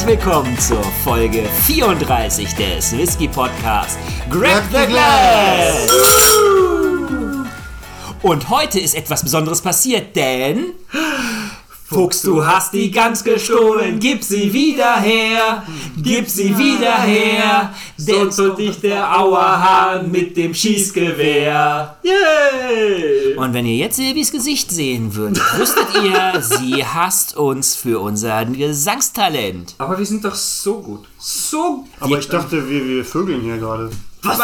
Herzlich willkommen zur Folge 34 des Whisky Podcasts Grab the Glass. Und heute ist etwas Besonderes passiert, denn Fuchs, du hast die Gans gestohlen, gib sie wieder her, gib sie wieder her, sonst holt dich der Auerhahn mit dem Schießgewehr. Yay! Und wenn ihr jetzt Silvis Gesicht sehen würdet, wüsstet ihr, sie hasst uns für unser Gesangstalent. Aber wir sind doch so gut. So Aber ich dachte, wir, wir vögeln hier gerade. Was?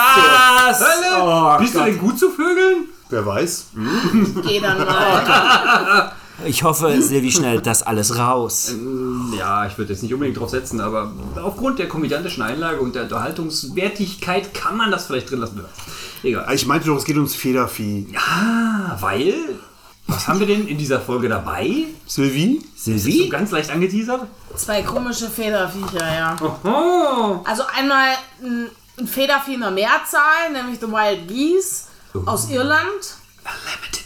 Hölle! Oh Bist Gott. du denn gut zu Vögeln? Wer weiß? Geh dann mal. Ich hoffe, Silvi schneidet das alles raus. Ja, ich würde jetzt nicht unbedingt drauf setzen, aber aufgrund der komödiantischen Einlage und der Unterhaltungswertigkeit kann man das vielleicht drin lassen. Egal. Ich meinte doch, es geht ums Federvieh. Ah, weil. Was haben wir denn in dieser Folge dabei? Sylvie? So Silvi? ganz leicht angeteasert. Zwei komische Federviecher, ja. Oh, Also einmal ein, Federvieh in der Mehrzahl, nämlich The Wild Geese aus Irland. Limited Edition.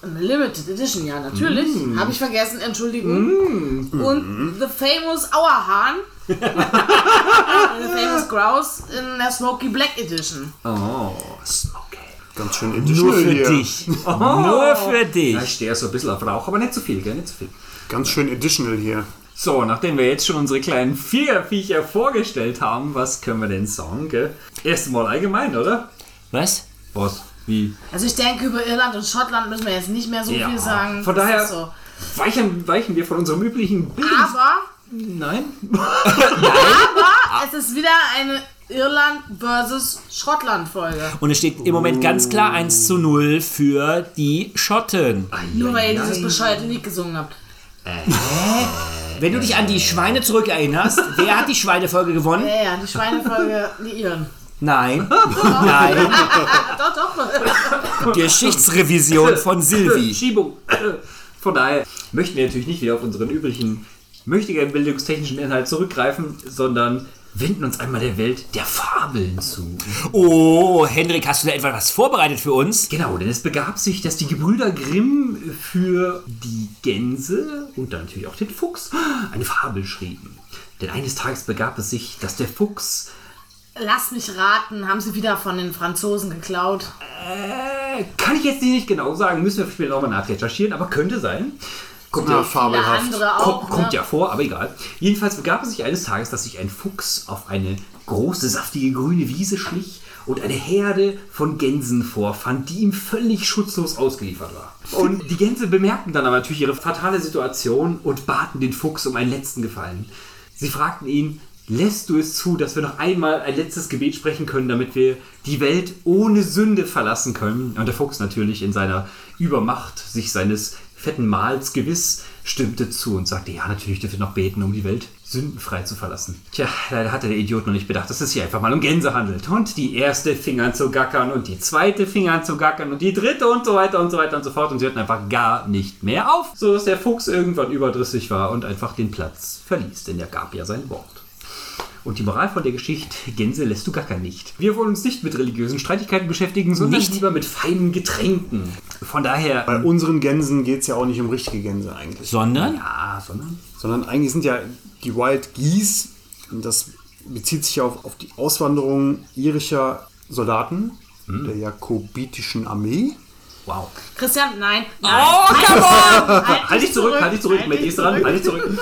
Eine Limited Edition, ja, natürlich. Habe ich vergessen, Entschuldigung. Und The Famous Auerhahn. The Famous Grouse in der Smoky Black Edition. Oh, Smoky. Ganz schön Nur editional für hier. dich. Nur für dich. Ja, ich stehe so ein bisschen auf Rauch, aber nicht zu viel, gell? Nicht zu viel. Ganz schön additional hier. So, nachdem wir jetzt schon unsere kleinen Vierviecher vorgestellt haben, was können wir denn sagen, gell? Erstmal allgemein, oder? Was? Was? Wie? Also ich denke, über Irland und Schottland müssen wir jetzt nicht mehr so Ja, viel sagen. von Das daher- So. Weichen, weichen wir von unserem üblichen Bildungs... Aber Nein? es ist wieder eine Irland versus Schottland Folge. Und es steht im Moment ganz klar 1 zu 0 für die Schotten. Nur weil ihr dieses bescheuerte Lied gesungen habt. Wenn du dich an die Schweine zurückerinnerst, wer hat die Schweinefolge gewonnen? Ja, ja, die Schweinefolge, die Iren. Nein. Nein. Doch, doch. Geschichtsrevision von Silvi. Schiebung. Von daher möchten wir natürlich nicht wieder auf unseren üblichen möchtigen bildungstechnischen Inhalt zurückgreifen, sondern wenden uns einmal der Welt der Fabeln zu. Oh, Hendrik, hast du da etwa was vorbereitet für uns? Genau, denn es begab sich, dass die Gebrüder Grimm für die Gänse und dann natürlich auch den Fuchs eine Fabel schrieben. Denn eines Tages begab es sich, dass der Fuchs Lass mich raten, haben sie wieder von den Franzosen geklaut. Äh, kann ich jetzt nicht genau sagen, müssen wir später nochmal nachrecherchieren, aber könnte sein. Kommt Ja, fabelhaft. auch. kommt, kommt ne? ja vor, aber egal. Jedenfalls begab es sich eines Tages, dass sich ein Fuchs auf eine große, saftige grüne Wiese schlich und eine Herde von Gänsen vorfand, die ihm völlig schutzlos ausgeliefert war. Und die Gänse bemerkten dann aber natürlich ihre fatale Situation und baten den Fuchs um einen letzten Gefallen. Sie fragten ihn, lässt du es zu, dass wir noch einmal ein letztes Gebet sprechen können, damit wir die Welt ohne Sünde verlassen können? Und der Fuchs natürlich in seiner Übermacht sich seines fetten Mahls gewiss stimmte zu und sagte, ja, natürlich dürfen wir noch beten, um die Welt sündenfrei zu verlassen. Tja, leider hatte der Idiot noch nicht bedacht, dass es hier einfach mal um Gänse handelt. Und die erste fing an zu gackern und die zweite fing an zu gackern und die dritte und so weiter und so weiter und so fort. Und sie hörten einfach gar nicht mehr auf, sodass der Fuchs irgendwann überdrüssig war und einfach den Platz verließ, denn er gab ja sein Wort. Und die Moral von der Geschichte, Gänse lässt du gackern nicht. Wir wollen uns nicht mit religiösen Streitigkeiten beschäftigen, sondern Nicht? lieber mit feinen Getränken. Von daher, Bei unseren Gänsen geht es ja auch nicht um richtige Gänse eigentlich. Sondern? ja, sondern Sondern eigentlich sind ja die Wild Geese, und das bezieht sich ja auf, auf die Auswanderung irischer Soldaten der jakobitischen Armee. wow. Christian, nein. nein. Oh, come on! Halt, Halt dich zurück, halt dich zurück, halt dich ist dran, zurück. halt dich zurück.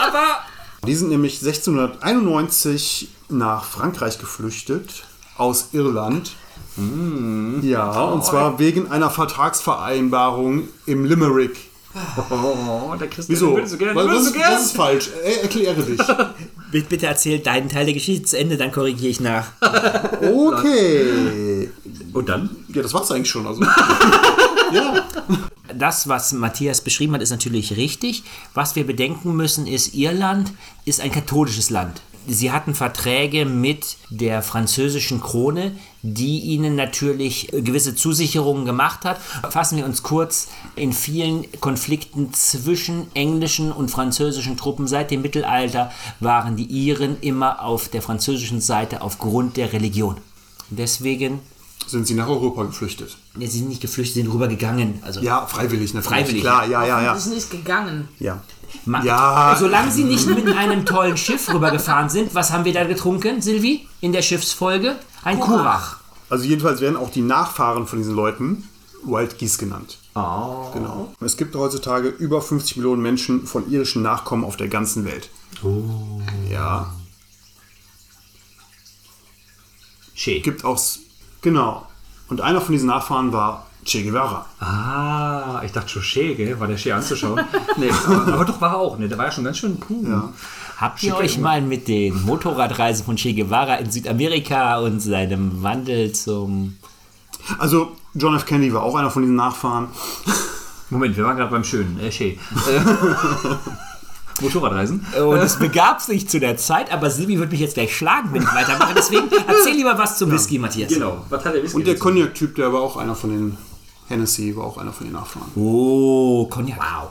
Aber Die sind nämlich 1691 nach Frankreich geflüchtet, aus Irland. Ja, und zwar wegen einer Vertragsvereinbarung im Limerick. Oh, der Christian Wieso? würde so gerne, was, was, so was ist falsch? Er, erkläre dich. bitte, bitte erzähl deinen Teil der Geschichte zu Ende, dann korrigiere ich nach. Okay. Und dann? Ja, das war's eigentlich schon. Also. ja. Das, was Matthias beschrieben hat, ist natürlich richtig. Was wir bedenken müssen, ist, Irland ist ein katholisches Land. Sie hatten Verträge mit der französischen Krone, die ihnen natürlich gewisse Zusicherungen gemacht hat. Fassen wir uns kurz, in vielen Konflikten zwischen englischen und französischen Truppen seit dem Mittelalter waren die Iren immer auf der französischen Seite aufgrund der Religion. Deswegen, Sind sie nach Europa geflüchtet? ja, sie sind nicht geflüchtet, sie sind rübergegangen. Also Ja, freiwillig, natürlich. Freiwillig. Klar, ja, ja, ja. Ist nicht gegangen. ja. Ma- Ja. Solange sie nicht mit einem tollen Schiff rübergefahren sind, was haben wir da getrunken, Silvi, in der Schiffsfolge? Ein Kurach. Also jedenfalls werden auch die Nachfahren von diesen Leuten Wild Geese genannt. Genau. Es gibt heutzutage über 50 Millionen Menschen von irischen Nachkommen auf der ganzen Welt. Oh. Ja. Che. Gibt auch. Genau. Und einer von diesen Nachfahren war Che Guevara. Ah, ich dachte schon Che, gell? War der Che anzuschauen? nee, aber, aber doch war er auch, ne? Der war ja schon ganz schön puh. Ja. Habt ihr euch mal mit den Motorradreisen von Che Guevara in Südamerika und seinem Wandel zum... Also John F. Kennedy war auch einer von diesen Nachfahren. Moment, wir waren gerade beim Schönen, äh, Che. Motorradreisen? Und es begab sich zu der Zeit, aber Silvi wird mich jetzt gleich schlagen, wenn ich weitermache. Deswegen erzähl lieber was zum Whisky, Matthias. Genau. Was hat der Whisky? Und der? Cognac-Typ, der war auch einer von den Hennessy, war auch einer von den Nachfahren. Oh, Cognac. Wow.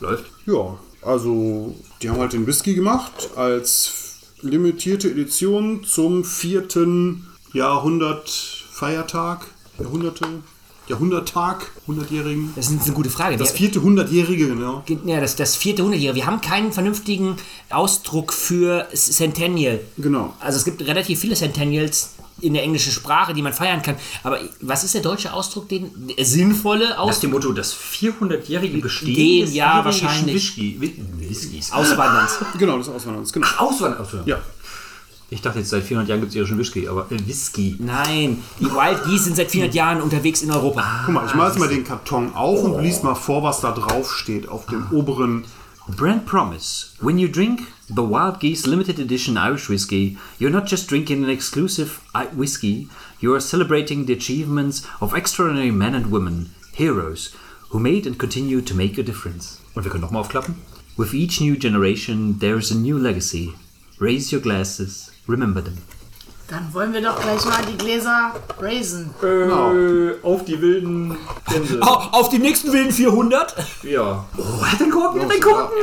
Läuft. Ja, also die haben halt den Whisky gemacht als limitierte Edition zum vierten Jahrhundert-Feiertag. Jahrhunderte, Jahrhunderttag, hundertjährigen. Das ist eine gute Frage. Das vierte Hundertjährige, genau. Ja, das, das vierte Hundertjährige. Wir haben keinen vernünftigen Ausdruck für Centennial. Genau. Also es gibt relativ viele Centennials in der englischen Sprache, die man feiern kann. Aber was ist der deutsche Ausdruck, den der sinnvolle Nach Ausdruck dem Motto, das 400-jährige Bestehen Den, des ja, wahrscheinlich. Whisky, Whi- Whiskys. Auswanderns? Genau, das Auswanderns, genau. Auswandern. Auswandern. Ja. Ich dachte jetzt, seit 400 Jahren gibt es irischen Whisky, aber äh, Whisky. Nein, die Wild Geese sind seit 400 Jahren unterwegs in Europa. Guck mal, ich mache jetzt mal den Karton auf und lies mal vor, was da drauf steht auf dem oberen. Brand promise. When you drink the Wild Geese Limited Edition Irish Whiskey, you're not just drinking an exclusive I- whiskey, you are celebrating the achievements of extraordinary men and women, heroes, who made and continue to make a difference. Und wir können nochmal aufklappen. With each new generation, there is a new legacy. Raise your glasses, remember them. Dann wollen wir doch gleich mal die Gläser raisen. Äh, auf die wilden Gänse. Au- Auf die nächsten wilden 400? Ja. Oh, hat den Korken, hat den Korken.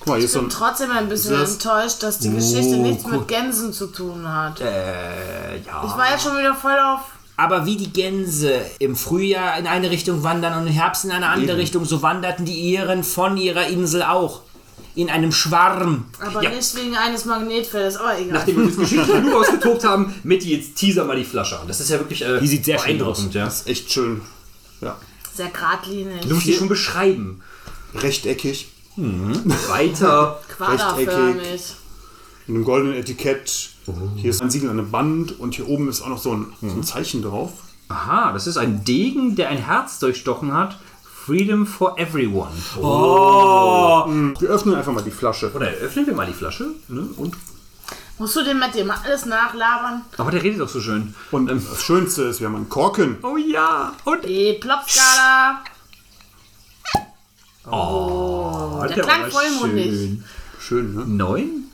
Guck mal, hier ist so ein. Trotzdem ein bisschen Das- enttäuscht, dass die Geschichte nichts mit Gänsen zu tun hat. Äh, ja. Ich war jetzt schon wieder voll auf. Aber wie die Gänse im Frühjahr in eine Richtung wandern und im Herbst in eine andere Richtung, so wanderten die Iren von ihrer Insel auch. In einem Schwarm. Aber Ja. nicht wegen eines Magnetfeldes, aber egal. Nachdem wir das Geschichte genug ausgetobt haben, Mitty, jetzt teaser mal die Flasche an. Das ist ja wirklich äh, Die sieht sehr schön beeindruckend. Ja. Das ist echt schön. Ja. Sehr geradlinig. Du musst die schon beschreiben. Rechteckig. Weiter. Quaderförmig. Mit einem goldenen Etikett. Hier ist ein Siegel an einem Band und hier oben ist auch noch so ein, so ein Zeichen drauf. Aha, das ist ein Degen, der ein Herz durchstochen hat. Freedom for everyone. Wir öffnen einfach mal die Flasche. Oder öffnen wir mal die Flasche. Ne? Und, Musst du dem mit dem alles nachlabern? aber der redet doch so schön. Und das Schönste ist, wir haben einen Korken. Oh ja. Und Die Plopskala. oh, der klang vollmundig. Schön, ne? Neun?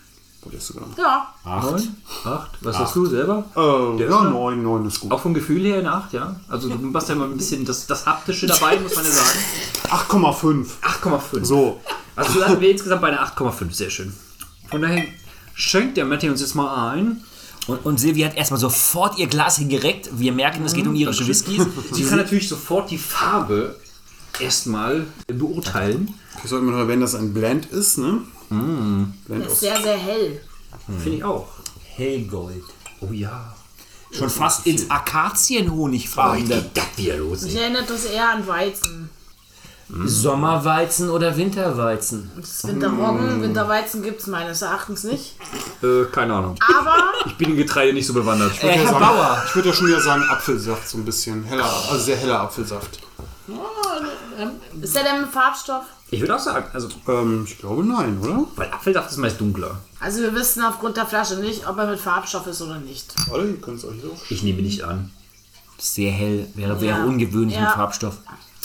Der ist sogar. Ja, Neun? Acht? Was hast du selber? Äh, Der ja, ist ne? neun, neun ist gut. Auch vom Gefühl her eine Acht, ja? Also du machst ja immer ein bisschen das, das Haptische dabei, muss man ja sagen. 8,5. 8,5. So. Also landen wir insgesamt bei einer 8,5, sehr schön. Von daher schenkt der Matti uns jetzt mal ein. Und, und Silvia hat erstmal sofort ihr Glas hingereckt. Wir merken, es geht um irische Whiskys. Sie kann natürlich sofort die Farbe erstmal beurteilen. Ich sollte mal noch erwähnen, dass es ein Blend ist, ne? Blend der ist sehr, sehr hell. Finde ich auch. Hellgold. Oh ja. Schon fast ins Akazienhonig verwandert. das wieder los. Mich erinnert das eher an Weizen. Sommerweizen oder Winterweizen? Das ist Winterroggen, Winterweizen gibt es meines Erachtens nicht. Äh, keine Ahnung. Aber Ich bin in Getreide nicht so bewandert. Äh, Herr sagen, Bauer. Ich würde ja schon wieder sagen Apfelsaft, so ein bisschen heller, also sehr heller Apfelsaft. Ist der denn mit Farbstoff? Ich würde auch sagen, also, Ähm, ich glaube nein, oder? weil Apfelsaft ist meist dunkler. Also wir wissen aufgrund der Flasche nicht, ob er mit Farbstoff ist oder nicht. Warte, ihr könnt es euch so. Ich nehme nicht an. Sehr hell, wäre, wäre Ja. ungewöhnlich mit Ja. Farbstoff.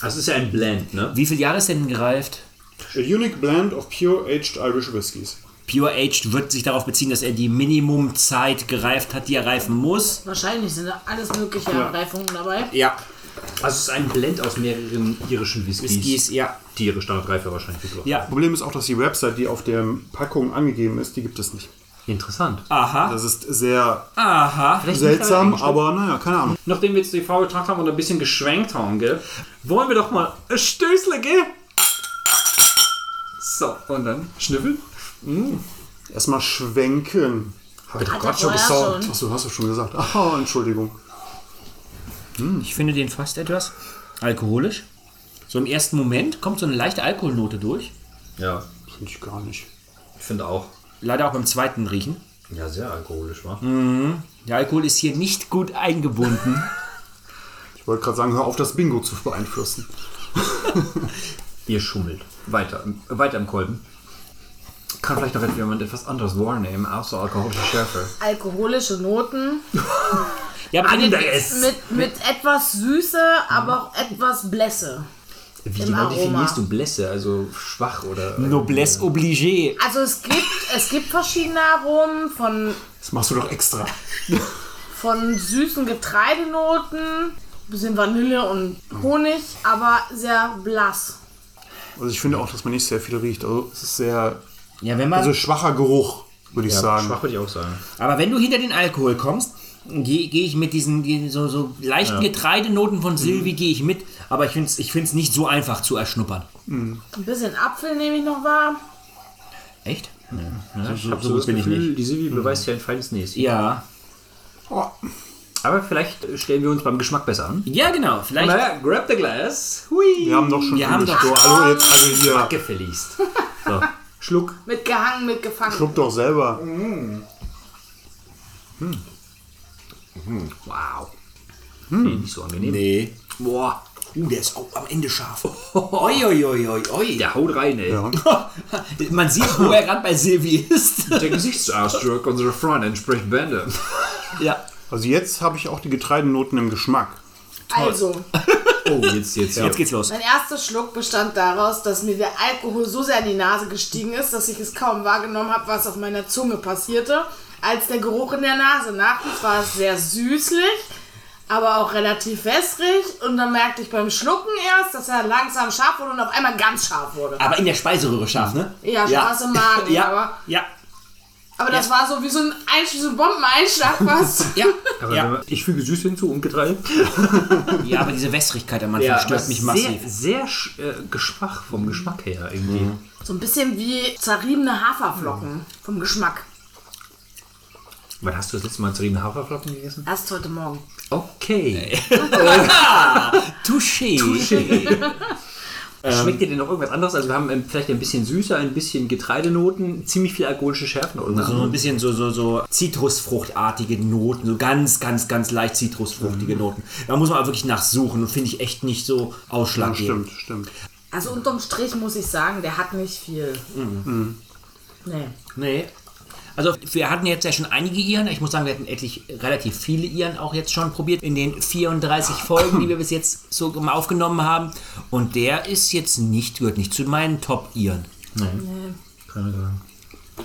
Das ist ja ein Blend, ne? Wie viel Jahre ist denn gereift? A unique blend of pure aged Irish whiskies. Pure Aged wird sich darauf beziehen, dass er die Minimumzeit gereift hat, die er reifen muss. Wahrscheinlich sind da alles mögliche Reifungen dabei. Ja. Also es ist ein Blend aus mehreren irischen Whiskys. Whiskys, ja. Die ihre Standardreife wahrscheinlich gebraucht. Ja. Problem ist auch, dass die Website, die auf der Packung angegeben ist, die gibt es nicht. Interessant. Aha. Das ist sehr Aha. Seltsam, aber naja, keine Ahnung. Nachdem wir jetzt die Farbe getragen haben und ein bisschen geschwenkt haben, gell, wollen wir doch mal ein Stößle, gell? So. Und dann schnüffeln. Erstmal schwenken. Hab ich doch Hat gerade er schon gesagt. Achso, hast du schon gesagt. Ah, Entschuldigung. Ich finde den fast etwas alkoholisch. So im ersten Moment kommt so eine leichte Alkoholnote durch. Ja, Finde ich gar nicht. ich finde auch. Leider auch beim zweiten Riechen. Ja, sehr alkoholisch, wa? Der Alkohol ist hier nicht gut eingebunden. Ich wollte gerade sagen, hör auf, das Bingo zu beeinflussen. Ihr schummelt. Weiter, weiter im Kolben. Kann vielleicht noch jemand etwas anderes wahrnehmen, außer alkoholische Schärfe. Alkoholische Noten Ja, Anderes. mit, mit etwas Süße, aber auch etwas Blässe. Wie genau definierst du Blässe? Also schwach oder. Noblesse obligée. Also es gibt, es gibt verschiedene Aromen von, Das machst du doch extra. von süßen Getreidenoten, bisschen Vanille und Honig, aber sehr blass. Also ich finde auch, dass man nicht sehr viel riecht. Also es ist sehr, Ja, wenn man. also schwacher Geruch, würde ich Ja, sagen. schwach würde ich auch sagen. aber wenn du hinter den Alkohol kommst, gehe geh ich mit diesen die- so, so leichten Getreidenoten von Silvi gehe ich mit. Aber ich finde es ich find's nicht so einfach zu erschnuppern. Ein bisschen Apfel nehme ich noch wahr. Echt? Ja, ich so- habe so so, das bin ich Gefühl, die Silvi beweist ja ein feines Näschen. Ja. Oh, Aber vielleicht stellen wir uns beim Geschmack besser an. Ja, genau. Vielleicht. Naja, grab the glass. Hui. wir haben doch schon Wir haben doch- durch. Also jetzt also hier. Gefälligst. So, Schluck. Mitgehangen, mitgefangen. Schluck doch selber. Wow. Nee, nicht so angenehm. Nee. Boah. Uh, der ist auch am Ende scharf. Oi, oi, oi, oi, oi. Der haut rein, ey. Ja. Man sieht, wo er gerade bei Silvi ist. Der Gesichtsausdruck unserer Freundin entspricht Bände. ja. Also jetzt habe ich auch die Getreidenoten im Geschmack. Also, Oh, jetzt, jetzt, Jetzt geht's los. mein erster Schluck bestand daraus, dass mir der Alkohol so sehr in die Nase gestiegen ist, dass ich es kaum wahrgenommen habe, was auf meiner Zunge passierte, als der Geruch in der Nase. Nachtens war es sehr süßlich, aber auch relativ wässrig und dann merkte ich beim Schlucken erst, dass er langsam scharf wurde und auf einmal ganz scharf wurde. Aber in der Speiseröhre scharf, ne? Ja, Spaß im Magen, ja. aber- Ja. Aber das war so wie so ein, Einsch so ein Bombeneinschlag fast. Ja. Aber ja. ich füge süß hinzu und Getreide. ja, aber diese Wässrigkeit am Anfang stört mich massiv. Sehr, sehr äh, geschwach vom Geschmack her irgendwie. So ein bisschen wie zerriebene Haferflocken vom Geschmack. Wann hast du das letzte Mal zerriebene Haferflocken gegessen? Erst heute Morgen. Okay. Touché. Schmeckt dir denn noch irgendwas anderes? Also wir haben ähm, vielleicht ein bisschen süßer, ein bisschen Getreidenoten, ziemlich viel alkoholische Schärfen oder So ein bisschen so, so, so Zitrusfruchtartige Noten, so ganz, ganz, ganz leicht zitrusfruchtige Noten. Da muss man aber wirklich nachsuchen und finde ich echt nicht so ausschlaggebend. Stimmt, stimmt. Also unterm Strich muss ich sagen, der hat nicht viel. Nee. Nee. Also wir hatten jetzt ja schon einige Iren. Ich muss sagen, wir hatten etlich, relativ viele Iren auch jetzt schon probiert in den 34 Folgen, die wir bis jetzt so aufgenommen haben. Und der ist jetzt nicht, gehört nicht zu meinen Top-Iren.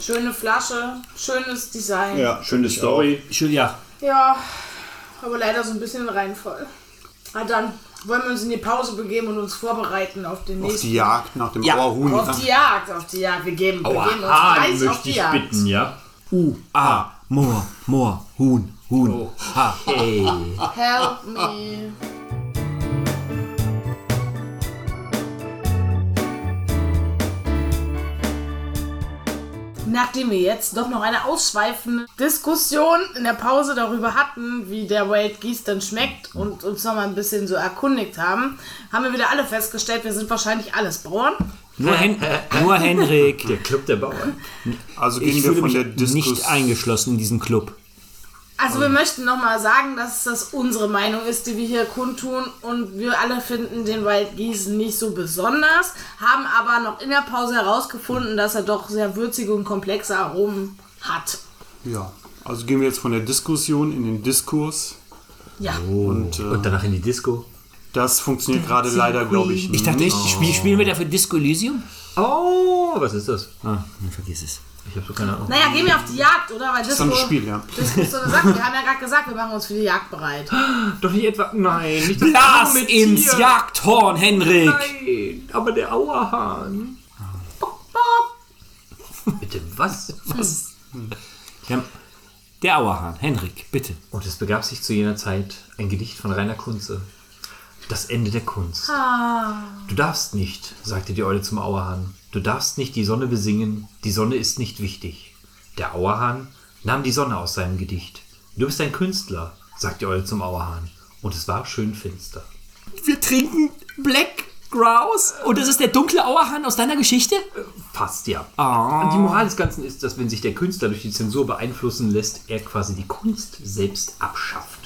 Schöne Flasche, schönes Design. Ja, schöne Story. Schön, ja. Ja, aber leider so ein bisschen reinvoll. Na dann wollen wir uns in die Pause begeben und uns vorbereiten auf den Auf nächsten. die Jagd nach dem Ja, Auerhuhn. Auf die Jagd, auf die Jagd. Wir geben, begeben uns Aua, gleich auf möchte die ich Jagd. bitten, ja? U, A, Moor, Moor, Huhn, Huhn, Ha. Hey. Help me. Nachdem wir jetzt doch noch eine ausschweifende Diskussion in der Pause darüber hatten, wie der Wild Geese dann schmeckt und uns noch mal ein bisschen so erkundigt haben, haben wir wieder alle festgestellt, wir sind wahrscheinlich alles Bauern. Nur, Hen nur Henrik. Der Club der Bauern. Also gehen Ich wir von der Diskus nicht eingeschlossen in diesen Club. Also wir möchten nochmal sagen, dass das unsere Meinung ist, die wir hier kundtun und wir alle finden den Wild Geese nicht so besonders, haben aber noch in der Pause herausgefunden, dass er doch sehr würzige und komplexe Aromen hat. Ja, also gehen wir jetzt von der Diskussion in den Diskurs. Ja, Und äh, Und danach in die Disco. Das funktioniert gerade leider, glaube ich, Ich dachte, nicht. spiel, spielen wir dafür Disco Elysium? Oh, was ist das? Ah, vergiss es. Ich habe so keine Ahnung. naja, gehen wir auf die Jagd, oder? Weil Das ist Disco, ein Spiel, ja. Disco ist so eine Sache. Wir haben ja gerade gesagt, wir machen uns für die Jagd bereit. Doch nicht etwa. Nein, nicht das Blas arme ins Tier. Jagdhorn, Henrik! Nein, aber der Auerhahn. Bitte, was? Was? Der, der Auerhahn, Henrik, bitte. Und es begab sich zu jener Zeit ein Gedicht von Rainer Kunze. Das Ende der Kunst. Du darfst nicht, sagte die Eule zum Auerhahn. Du darfst nicht die Sonne besingen, die Sonne ist nicht wichtig. Der Auerhahn nahm die Sonne aus seinem Gedicht. Du bist ein Künstler, sagte die Eule zum Auerhahn. Und es war schön finster. Wir trinken Black Grouse. Und das ist der dunkle Auerhahn aus deiner Geschichte? Fast ja. Und die Moral des Ganzen ist, dass wenn sich der Künstler durch die Zensur beeinflussen lässt, er quasi die Kunst selbst abschafft.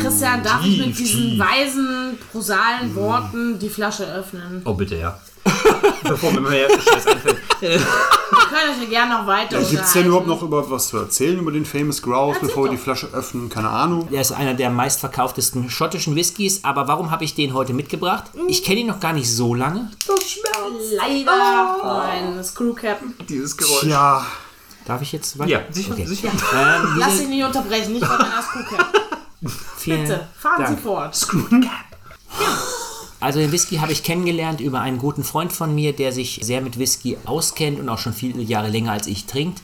Christian, darf ich mit tief, diesen tief. weisen, prosalen Worten die Flasche öffnen? Oh, bitte, ja. Bevor mir mehr Scheiß einfällt. Wir können euch ja gerne noch weiter Gibt es denn überhaupt noch über was zu erzählen über den Famous Grouse, bevor wir die Flasche öffnen? Keine Ahnung. Er ist einer der meistverkauftesten schottischen Whiskys. Aber warum habe ich den heute mitgebracht? Ich kenne ihn noch gar nicht so lange. Leider mein Screwcap. Dieses Geräusch. Ja, Darf ich jetzt weiter? Ja, sicher, Okay. sicher. Ähm, Lass dich nicht unterbrechen, nicht bei meiner Screwcap. Vielen Bitte, fahren Dank. Sie fort. Also den Whisky habe ich kennengelernt über einen guten Freund von mir, der sich sehr mit Whisky auskennt und auch schon viele Jahre länger als ich trinkt.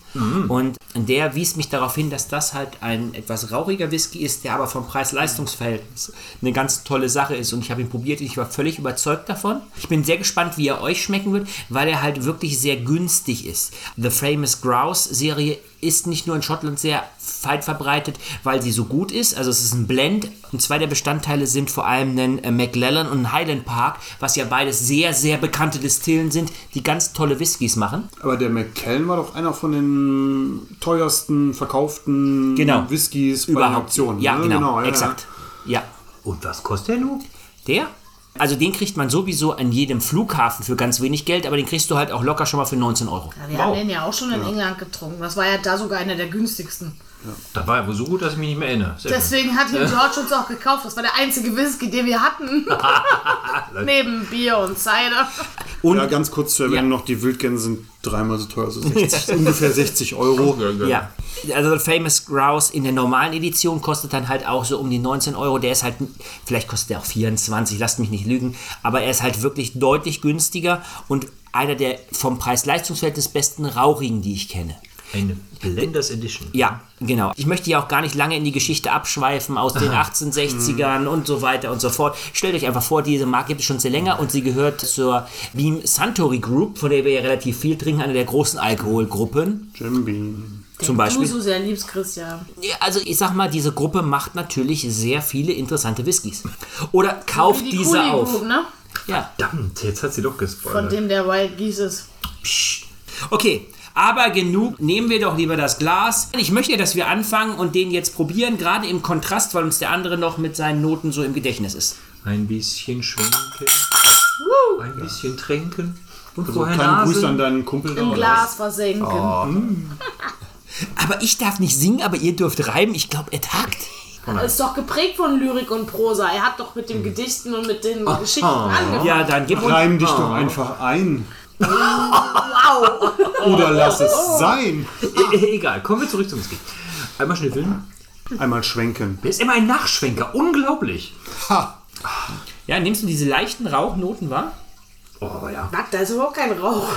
Und der wies mich darauf hin, dass das halt ein etwas rauchiger Whisky ist, der aber vom Preis-Leistungs-Verhältnis eine ganz tolle Sache ist. Und ich habe ihn probiert und ich war völlig überzeugt davon. Ich bin sehr gespannt, wie er euch schmecken wird, weil er halt wirklich sehr günstig ist. The Famous Grouse Serie ist nicht nur in Schottland sehr weit verbreitet, weil sie so gut ist. Also es ist ein Blend. Und zwei der Bestandteile sind vor allem ein äh, Maclellan und ein Highland Park, was ja beides sehr, sehr bekannte Distillen sind, die ganz tolle Whiskys machen. aber der McKellen war doch einer von den teuersten verkauften Genau. Whiskys bei den Auktionen. Ja, ne? genau, ja, exakt. Ja. Und was kostet der nun? Der? Also den kriegt man sowieso an jedem Flughafen für ganz wenig Geld, aber den kriegst du halt auch locker schon mal für 19 Euro. Ja, wir haben den ja auch schon in England getrunken. Das war ja da sogar einer der günstigsten. Das war ja wohl so gut, dass ich mich nicht mehr erinnere. Sehr schön. Deswegen hat ihn George uns auch gekauft. Das war der einzige Whisky, den wir hatten. Neben Bier und Cider. Und Ja, ganz kurz zu erwähnen Ja. noch, die Wildgänse sind dreimal so teuer, also 60, ungefähr 60 Euro. Ja, also The Famous Grouse in der normalen Edition kostet dann halt auch so um die 19 Euro. Der ist halt, vielleicht kostet der auch 24, lasst mich nicht lügen, aber er ist halt wirklich deutlich günstiger und einer der vom Preis-Leistungs-Verhältnis besten rauchigen, die ich kenne. Eine Blenders Edition. Ja, genau. Ich möchte ja auch gar nicht lange in die Geschichte abschweifen aus den 1860ern und so weiter und so fort. Stellt euch einfach vor, diese Marke gibt es schon sehr länger und sie gehört zur Beam Suntory Group, von der wir ja relativ viel trinken, einer der großen Alkoholgruppen. Jim Beam. Zum Du Beispiel. so sehr liebst, Christian. Ja, Also ich sag mal, diese Gruppe macht natürlich sehr viele interessante Whiskys. Oder kauft die diese Cooley auf. Group, ne? Ja. Verdammt, jetzt hat sie doch Von gespoilert. dem der Wild Geese ist. Okay, aber genug. Nehmen wir doch lieber das Glas. Ich möchte, dass wir anfangen und den jetzt probieren, gerade im Kontrast, weil uns der andere noch mit seinen Noten so im Gedächtnis ist. Ein bisschen schwenken, ein bisschen tränken und Also vorher kleinen Gruß an Nasen. deinen Kumpel. Im Glas versenken. Aber ich darf nicht singen, aber ihr dürft reimen. Ich glaube, er tagt. Er ist doch geprägt von Lyrik und Prosa. Er hat doch mit den Gedichten und mit den Geschichten angefangen. Ja, dann gib uns. Reim dich doch einfach ein. Wow. Oder lass es sein. E e- egal, kommen wir zurück zum Whisky. Einmal schnüffeln. Einmal schwenken. Der ist immer ein Nachschwenker, unglaublich. Ha! Ja, nimmst du diese leichten Rauchnoten wahr? Oh, aber ja. Was, da ist überhaupt kein Rauch.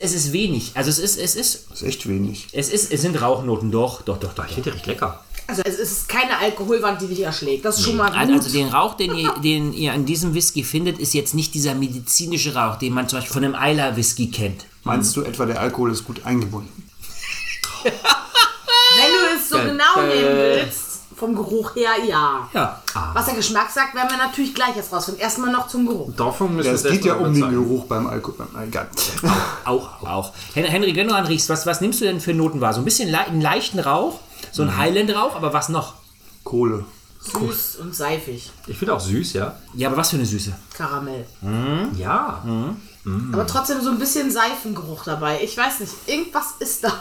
Es ist wenig. Also es ist, es ist, Das ist echt wenig. es ist, es sind Rauchnoten. Doch, doch, doch, doch. Ich finde recht lecker. Also es ist keine Alkoholwand, die dich erschlägt. Das ist schon mal gut. Also also den Rauch, den ihr, den ihr an diesem Whisky findet, ist jetzt nicht dieser medizinische Rauch, den man zum Beispiel von einem Eiler Whisky kennt. Meinst du etwa, der Alkohol ist gut eingebunden? Wenn du es so Äh, genau äh. nehmen willst, vom Geruch her, ja. Ja. Was der Geschmack sagt, werden wir natürlich gleich jetzt rausfinden. Erstmal noch zum Geruch. Davon müssen Ja, wir es geht ja erstmal um den überzeugen. Geruch beim Alkohol. beim- Egal. Auch, auch. Hen- Henry, wenn du anriechst, was, was nimmst du denn für Noten wahr? So ein bisschen le einen leichten Rauch, so ein Highland-Rauch, aber was noch? Kohle. Süß und seifig. Ich finde auch süß, ja. Ja, aber was für eine Süße? Karamell. Ja. Aber trotzdem so ein bisschen Seifengeruch dabei. Ich weiß nicht, irgendwas ist da.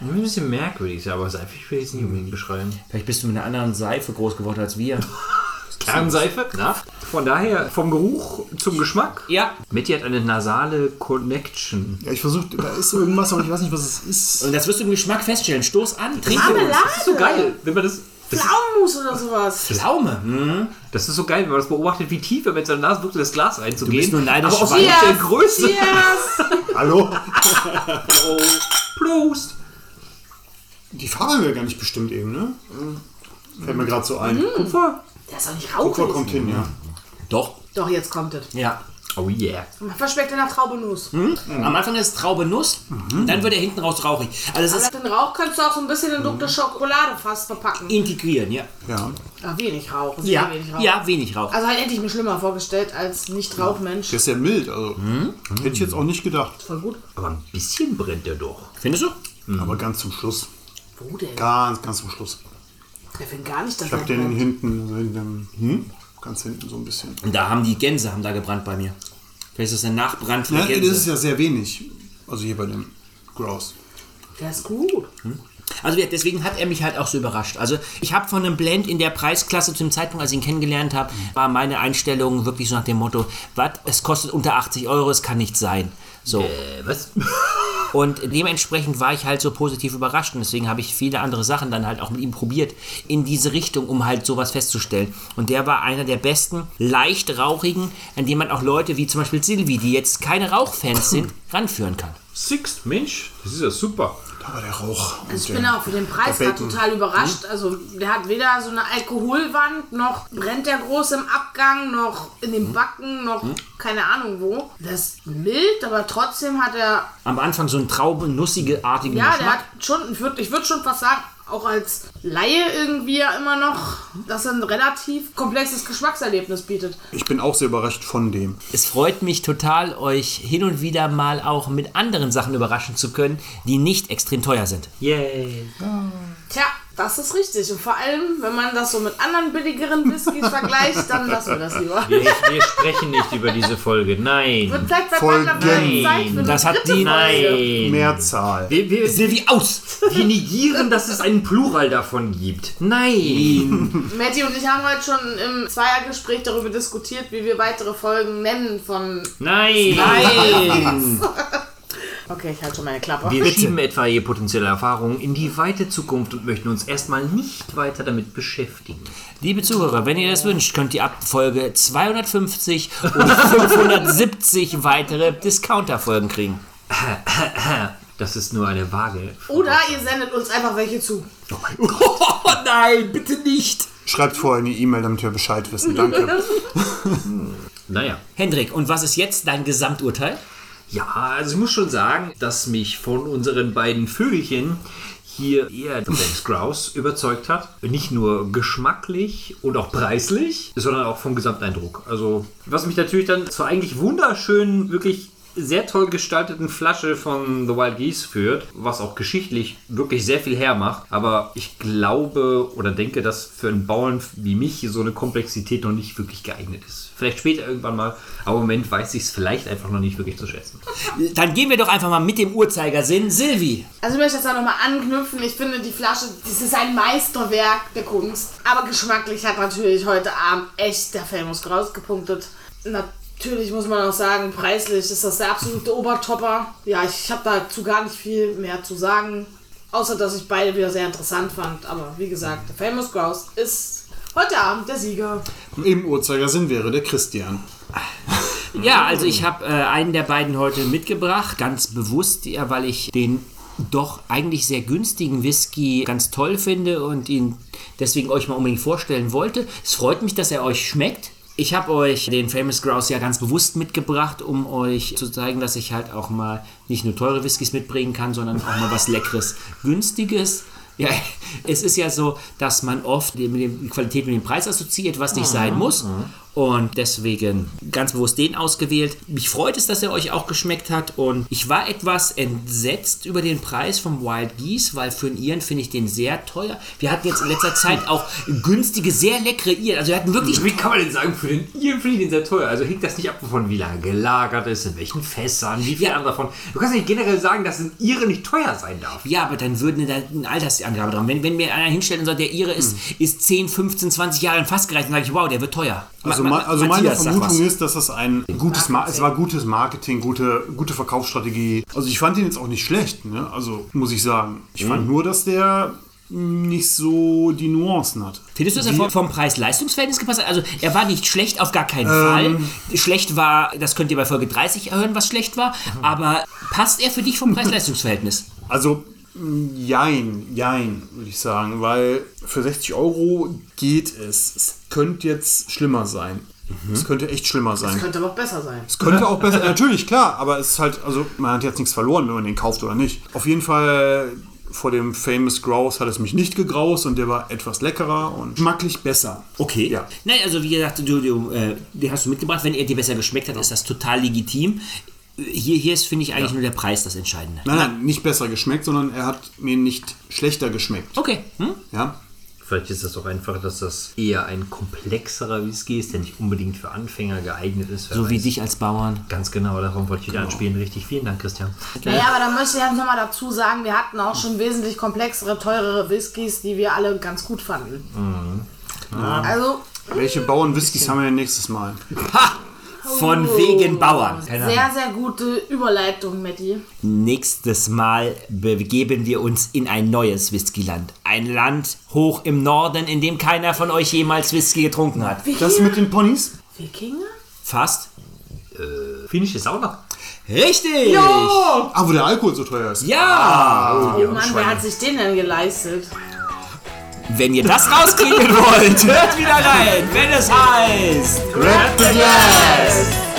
Ein bisschen merkwürdig, aber seifig will ich es nicht unbedingt beschreiben. Vielleicht bist du mit einer anderen Seife groß geworden als wir. Kernseife, na? Von daher, vom Geruch zum Geschmack. Ja. Mitty hat eine nasale Connection. Ja, ich versuche, da ist irgendwas, aber ich weiß nicht, was es ist. Und das wirst du im Geschmack feststellen. Stoß an, trink Marmelade. Das ist so geil, wenn man das. Pflaumenmus oder sowas. Pflaume. Hm. das ist so geil, wenn man das beobachtet, wie tief er mit seiner Nase versucht, in das Glas reinzugehen. Du bist nur neidisch, aber aus weil- der Größe. Cheers. Hallo? Oh, Prost. Die Farbe haben wir gar nicht bestimmt eben, ne? Fällt mir gerade so ein. Kupfer. Der ist doch nicht Kupfer rauchig. kommt hin, ja. Doch. Doch, jetzt kommt es. Ja. Oh yeah. Was schmeckt denn nach Traubenuss? Am Anfang ist es Traube Nuss, dann wird er hinten raus rauchig. Also es ist Den Rauch kannst du auch so ein bisschen in dunkle Schokolade fast verpacken. integrieren, ja. Ja. Ach, wenig Rauch. Ja, wenig Rauch. ja, wenig Rauch. Also halt hätte ich mir schlimmer vorgestellt als Nicht-Rauchmensch. Der ist ja mild, also hätte ich jetzt auch nicht gedacht. Voll gut. Aber ein bisschen brennt er doch. Findest du? Aber ganz zum Schluss. Wo denn? Ganz, ganz zum Schluss. Der findet gar nicht, dass Ich habe er den brennt. hinten, also hinten, hm? ganz hinten so ein bisschen. Und da haben die Gänse haben da gebrannt bei mir. Vielleicht ist das ein Nachbrand für Ja, die das ist Gänse. ja sehr wenig. Also hier bei dem Grouse. Der ist gut. Also ja, deswegen hat er mich halt auch so überrascht. Also ich habe von einem Blend in der Preisklasse zu dem Zeitpunkt, als ich ihn kennengelernt habe, war meine Einstellung wirklich so nach dem Motto, was, es kostet unter 80 Euro, es kann nicht sein. So. Äh, was? Und dementsprechend war ich halt so positiv überrascht und deswegen habe ich viele andere Sachen dann halt auch mit ihm probiert in diese Richtung, um halt sowas festzustellen. Und der war einer der besten, leicht rauchigen, an dem man auch Leute wie zum Beispiel Silvi, die jetzt keine Rauchfans sind, ranführen kann. Sixt, Mensch, das ist ja super. Da war der Rauch. Also ich bin der- auch für den Preis der total überrascht. Also der hat weder so eine Alkoholwand, noch brennt der groß im Abgang, noch in den Backen, noch keine Ahnung wo. Das ist mild, aber trotzdem hat er, Am Anfang so einen trauben-nussige artigen ja, der Geschmack. hat schon, ich würde ich würd schon fast sagen, auch als Laie irgendwie ja immer noch, dass er ein relativ komplexes Geschmackserlebnis bietet. Ich bin auch sehr überrascht von dem. Es freut mich total, euch hin und wieder mal auch mit anderen Sachen überraschen zu können, die nicht extrem teuer sind. Yay. Tja, das ist richtig. Und vor allem, wenn man das so mit anderen billigeren Whiskys vergleicht, dann lassen wir das lieber. Wir, wir sprechen nicht über diese Folge. Wird Nein. vielleicht bei Folgen. Mittlerweile Zeit für eine Das hat die-. Nein. Mehrzahl. Wir, wir, Silvi, aus! wir negieren, dass es einen Plural davon gibt. Nein. Matti und ich haben heute schon im Zweiergespräch darüber diskutiert, wie wir weitere Folgen nennen von. Nein. Nein! Okay, ich halte schon meine Klappe. Wir schieben etwaige potenzielle Erfahrungen in die weite Zukunft und möchten uns erstmal nicht weiter damit beschäftigen. Liebe Zuhörer, wenn ihr das wünscht, könnt ihr ab Folge 250 und 570 weitere Discounter-Folgen kriegen. Das ist nur eine vage. Oder ihr sendet uns einfach welche zu. Oh nein, bitte nicht! Schreibt vorher eine E-Mail, damit wir Bescheid wissen. Danke. Naja. Hendrik, und was ist jetzt dein Gesamturteil? Ja, also ich muss schon sagen, dass mich von unseren beiden Vögelchen hier eher Dex Grouse überzeugt hat. Nicht nur geschmacklich und auch preislich, sondern auch vom Gesamteindruck. Also, was mich natürlich dann zur eigentlich wunderschönen, wirklich sehr toll gestalteten Flasche von The Wild Geese führt, was auch geschichtlich wirklich sehr viel hermacht. Aber ich glaube oder denke, dass für einen Bauern wie mich so eine Komplexität noch nicht wirklich geeignet ist. Vielleicht später irgendwann mal, aber im Moment weiß ich es vielleicht einfach noch nicht wirklich zu schätzen. Dann gehen wir doch einfach mal mit dem Uhrzeigersinn. Silvi, Also ich möchte jetzt da nochmal anknüpfen. Ich finde die Flasche, das ist ein Meisterwerk der Kunst. Aber geschmacklich hat natürlich heute Abend echt der Famous rausgepunktet. Natürlich muss man auch sagen, preislich ist das der absolute Obertopper. Ja, ich habe dazu gar nicht viel mehr zu sagen. Außer, dass ich beide wieder sehr interessant fand. Aber wie gesagt, der Famous Grouse ist heute Abend der Sieger. Im Uhrzeigersinn wäre der Christian. Ja, also ich habe äh, einen der beiden heute mitgebracht, ganz bewusst, ja, weil ich den doch eigentlich sehr günstigen Whisky ganz toll finde und ihn deswegen euch mal unbedingt vorstellen wollte. Es freut mich, dass er euch schmeckt. Ich habe euch den Famous Grouse ja ganz bewusst mitgebracht, um euch zu zeigen, dass ich halt auch mal nicht nur teure Whiskys mitbringen kann, sondern auch mal was Leckeres, Günstiges. Ja, es ist ja so, dass man oft die, Qualität mit dem Preis assoziiert, was nicht sein muss. Und deswegen ganz bewusst den ausgewählt. Mich freut es, dass er euch auch geschmeckt hat. Und ich war etwas entsetzt über den Preis vom Wild Geese, weil für einen Iren finde ich den sehr teuer. Wir hatten jetzt in letzter Zeit auch günstige, sehr leckere Iren. Also wir hatten wirklich Wie kann man denn sagen, für den Iren finde ich den sehr teuer? Also hängt das nicht ab davon, wie lange gelagert ist, in welchen Fässern, wie viel Ja. andere davon. Du kannst nicht generell sagen, dass ein Ire nicht teuer sein darf. Ja, aber dann würden da eine Altersangabe dran. Wenn, wenn mir einer hinstellt und sagt, der Ihre ist, ist 10, 15, 20 Jahre in Fass gereicht, dann sage ich, wow, der wird teuer. Also, Ma- ma also meine Matthias, Vermutung ist, dass das ein gutes, Ma es war gutes Marketing, gute, gute Verkaufsstrategie. Also ich fand ihn jetzt auch nicht schlecht, ne? also muss ich sagen. Ich fand nur, dass der nicht so die Nuancen hat. Findest du, dass er vom, Preis-Leistungs-Verhältnis gepasst hat? Also, er war nicht schlecht, auf gar keinen Fall. Schlecht war, das könnt ihr bei Folge 30 hören, was schlecht war. Aber passt er für dich vom Preis-Leistungs-Verhältnis? Also jein, jein, würde ich sagen, weil für 60 Euro geht es. Es könnte jetzt schlimmer sein. Es könnte echt schlimmer sein. Könnte aber auch besser sein. Es könnte auch besser, natürlich, klar, aber es ist halt, also man hat jetzt nichts verloren, wenn man den kauft oder nicht. Auf jeden Fall vor dem Famous Grouse hat es mich nicht gegraust und der war etwas leckerer und geschmacklich besser. Okay. Ja. Nein, also wie gesagt, du, du, äh, den hast du mitgebracht. Wenn er dir besser geschmeckt hat, ist das total legitim. Hier, hier ist, finde ich, eigentlich nur der Preis das Entscheidende. Nein, nein, nicht besser geschmeckt, sondern er hat mir nicht schlechter geschmeckt. Okay. Hm? Ja. Vielleicht ist das auch einfach, dass das eher ein komplexerer Whisky ist, der nicht unbedingt für Anfänger geeignet ist. So wie weiß. dich als Bauern. Ganz genau, darum wollte ich wieder anspielen. Richtig, vielen Dank, Christian. Naja, aber da möchte ich nochmal dazu sagen, wir hatten auch schon wesentlich komplexere, teurere Whiskys, die wir alle ganz gut fanden. Also, Welche Bauern-Whiskys haben wir denn nächstes Mal? Ha! Von wegen Bauern. Keine Ahnung. sehr, sehr gute Überleitung, Matti. Nächstes Mal begeben wir uns in ein neues Whiskyland. Ein Land hoch im Norden, in dem keiner von euch jemals Whisky getrunken hat. Das mit den Ponys? Wikinger? Fast? Finnische Sauna. Richtig! Ah, wo der Alkohol so teuer ist. Ja! Oh Mann, wer hat sich den denn geleistet? Wenn ihr das rauskriegen wollt, hört wieder rein, wenn es heißt. Grab the glass!